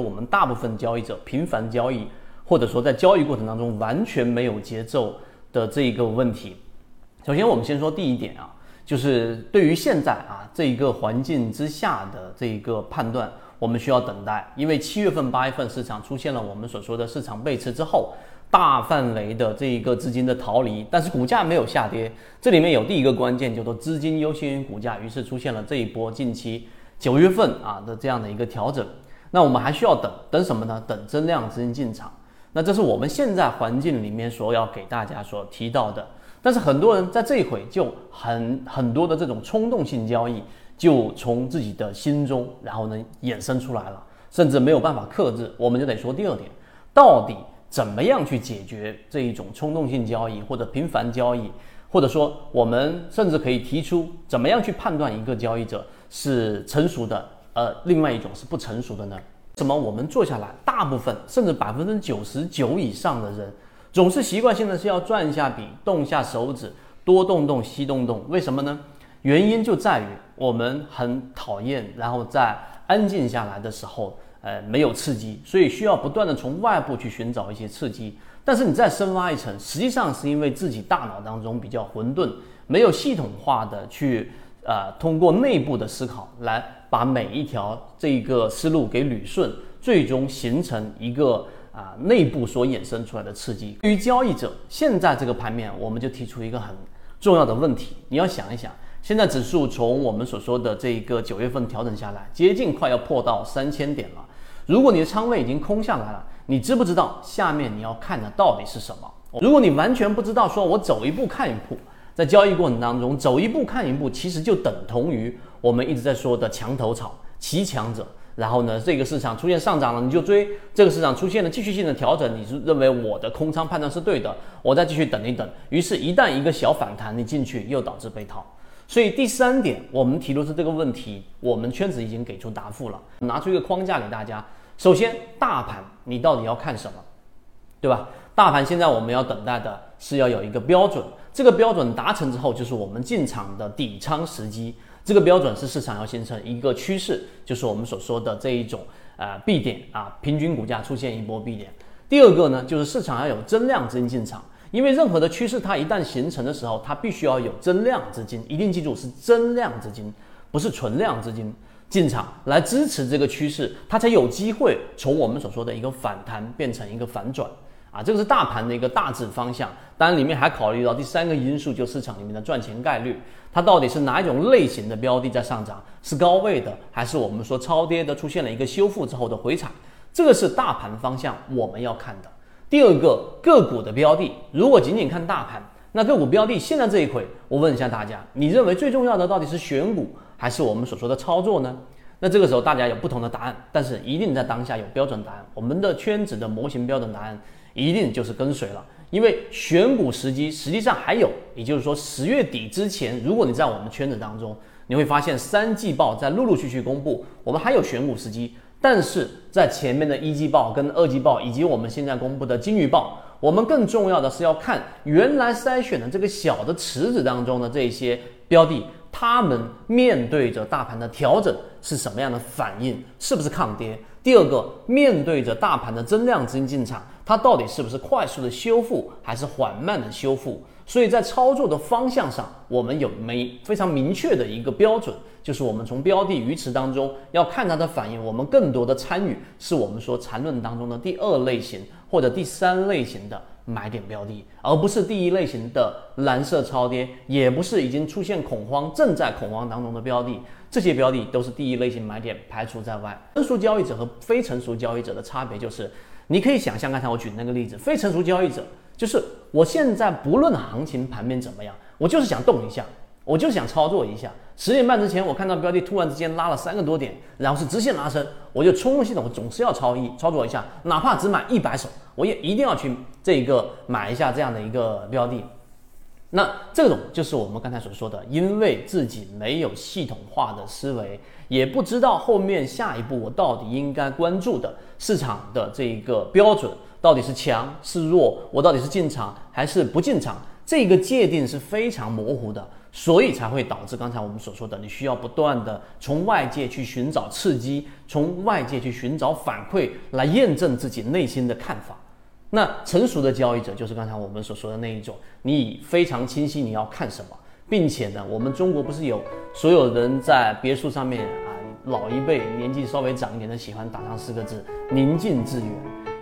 我们大部分交易者频繁交易，或者说在交易过程当中完全没有节奏的这一个问题。首先，我们先说第一点啊，就是对于现在啊这一个环境之下的这一个判断，我们需要等待，因为七月份、八月份市场出现了我们所说的市场背驰之后，大范围的这一个资金的逃离，但是股价没有下跌。这里面有第一个关键，叫做资金优先于股价，于是出现了这一波近期九月份啊的这样的一个调整。那我们还需要等等什么呢？等增量资金进场。那这是我们现在环境里面所要给大家所提到的。但是很多人在这一回就很很多的这种冲动性交易，就从自己的心中，然后呢衍生出来了，甚至没有办法克制。我们就得说第二点，到底怎么样去解决这一种冲动性交易或者频繁交易，或者说我们甚至可以提出怎么样去判断一个交易者是成熟的？呃，另外一种是不成熟的呢？什么？我们坐下来，大部分甚至百分之九十九以上的人，总是习惯性的是要转一下笔，动一下手指，多动动，西动动。为什么呢？原因就在于我们很讨厌，然后在安静下来的时候，呃，没有刺激，所以需要不断的从外部去寻找一些刺激。但是你再深挖一层，实际上是因为自己大脑当中比较混沌，没有系统化的去。呃，通过内部的思考来把每一条这个思路给捋顺，最终形成一个啊内部所衍生出来的刺激。对于交易者，现在这个盘面，我们就提出一个很重要的问题：你要想一想，现在指数从我们所说的这个九月份调整下来，接近快要破到三千点了。如果你的仓位已经空下来了，你知不知道下面你要看的到底是什么？如果你完全不知道，说我走一步看一步。在交易过程当中，走一步看一步，其实就等同于我们一直在说的墙头草，骑强者。然后呢，这个市场出现上涨了，你就追；这个市场出现了继续性的调整，你是认为我的空仓判断是对的，我再继续等一等。于是，一旦一个小反弹，你进去又导致被套。所以第三点，我们提出是这个问题，我们圈子已经给出答复了，拿出一个框架给大家。首先，大盘你到底要看什么，对吧？大盘现在我们要等待的是要有一个标准。这个标准达成之后，就是我们进场的底仓时机。这个标准是市场要形成一个趋势，就是我们所说的这一种呃 B 点啊，平均股价出现一波 B 点。第二个呢，就是市场要有增量资金进场，因为任何的趋势它一旦形成的时候，它必须要有增量资金，一定记住是增量资金，不是存量资金进场来支持这个趋势，它才有机会从我们所说的一个反弹变成一个反转。啊，这个是大盘的一个大致方向，当然里面还考虑到第三个因素，就市场里面的赚钱概率，它到底是哪一种类型的标的在上涨，是高位的，还是我们说超跌的，出现了一个修复之后的回踩，这个是大盘方向我们要看的。第二个个股的标的，如果仅仅看大盘，那个股标的现在这一回，我问一下大家，你认为最重要的到底是选股，还是我们所说的操作呢？那这个时候大家有不同的答案，但是一定在当下有标准答案，我们的圈子的模型标准答案。一定就是跟随了，因为选股时机实际上还有，也就是说十月底之前，如果你在我们圈子当中，你会发现三季报在陆陆续续公布，我们还有选股时机。但是在前面的一季报跟二季报，以及我们现在公布的金鱼报，我们更重要的是要看原来筛选的这个小的池子当中的这些标的，他们面对着大盘的调整是什么样的反应，是不是抗跌？第二个，面对着大盘的增量资金进场，它到底是不是快速的修复，还是缓慢的修复？所以在操作的方向上，我们有没非常明确的一个标准，就是我们从标的鱼池当中要看它的反应，我们更多的参与是我们说缠论当中的第二类型或者第三类型的买点标的，而不是第一类型的蓝色超跌，也不是已经出现恐慌、正在恐慌当中的标的。这些标的都是第一类型买点，排除在外。成熟交易者和非成熟交易者的差别就是，你可以想象刚才我举的那个例子，非成熟交易者就是我现在不论行情盘面怎么样，我就是想动一下，我就是想操作一下。十点半之前我看到标的突然之间拉了三个多点，然后是直线拉升，我就冲动系统，总是要操一操作一下，哪怕只买一百手，我也一定要去这个买一下这样的一个标的。那这种就是我们刚才所说的，因为自己没有系统化的思维，也不知道后面下一步我到底应该关注的市场的这一个标准到底是强是弱，我到底是进场还是不进场，这个界定是非常模糊的。所以才会导致刚才我们所说的，你需要不断的从外界去寻找刺激，从外界去寻找反馈，来验证自己内心的看法。那成熟的交易者就是刚才我们所说的那一种，你非常清晰你要看什么，并且呢，我们中国不是有所有人在别墅上面啊，老一辈年纪稍微长一点的喜欢打上四个字“宁静致远”，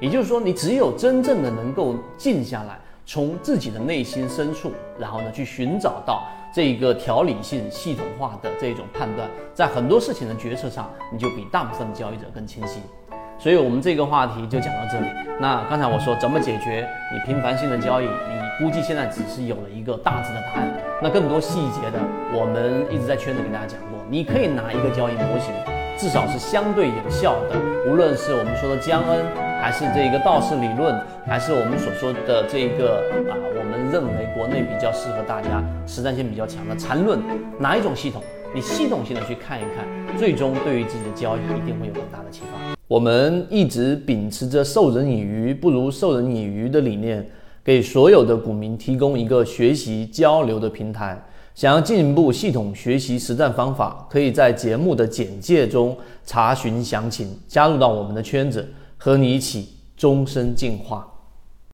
也就是说，你只有真正的能够静下来，从自己的内心深处，然后呢，去寻找到。这个条理性、系统化的这种判断，在很多事情的决策上，你就比大部分的交易者更清晰。所以，我们这个话题就讲到这里。那刚才我说怎么解决你频繁性的交易，你估计现在只是有了一个大致的答案。那更多细节的，我们一直在圈子给大家讲过。你可以拿一个交易模型，至少是相对有效的，无论是我们说的江恩。还是这个道氏理论，还是我们所说的这个啊，我们认为国内比较适合大家、实战性比较强的缠论，哪一种系统？你系统性的去看一看，最终对于自己的交易一定会有很大的启发。我们一直秉持着授人以鱼不如授人以渔的理念，给所有的股民提供一个学习交流的平台。想要进一步系统学习实战方法，可以在节目的简介中查询详情，加入到我们的圈子。和你一起终身进化。